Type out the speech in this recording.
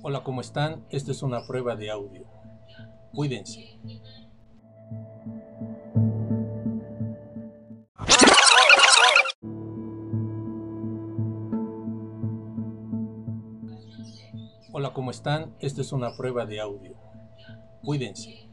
Hola, ¿cómo están? Esta es una prueba de audio. Cuídense. Hola, ¿cómo están? Esta es una prueba de audio. Cuídense.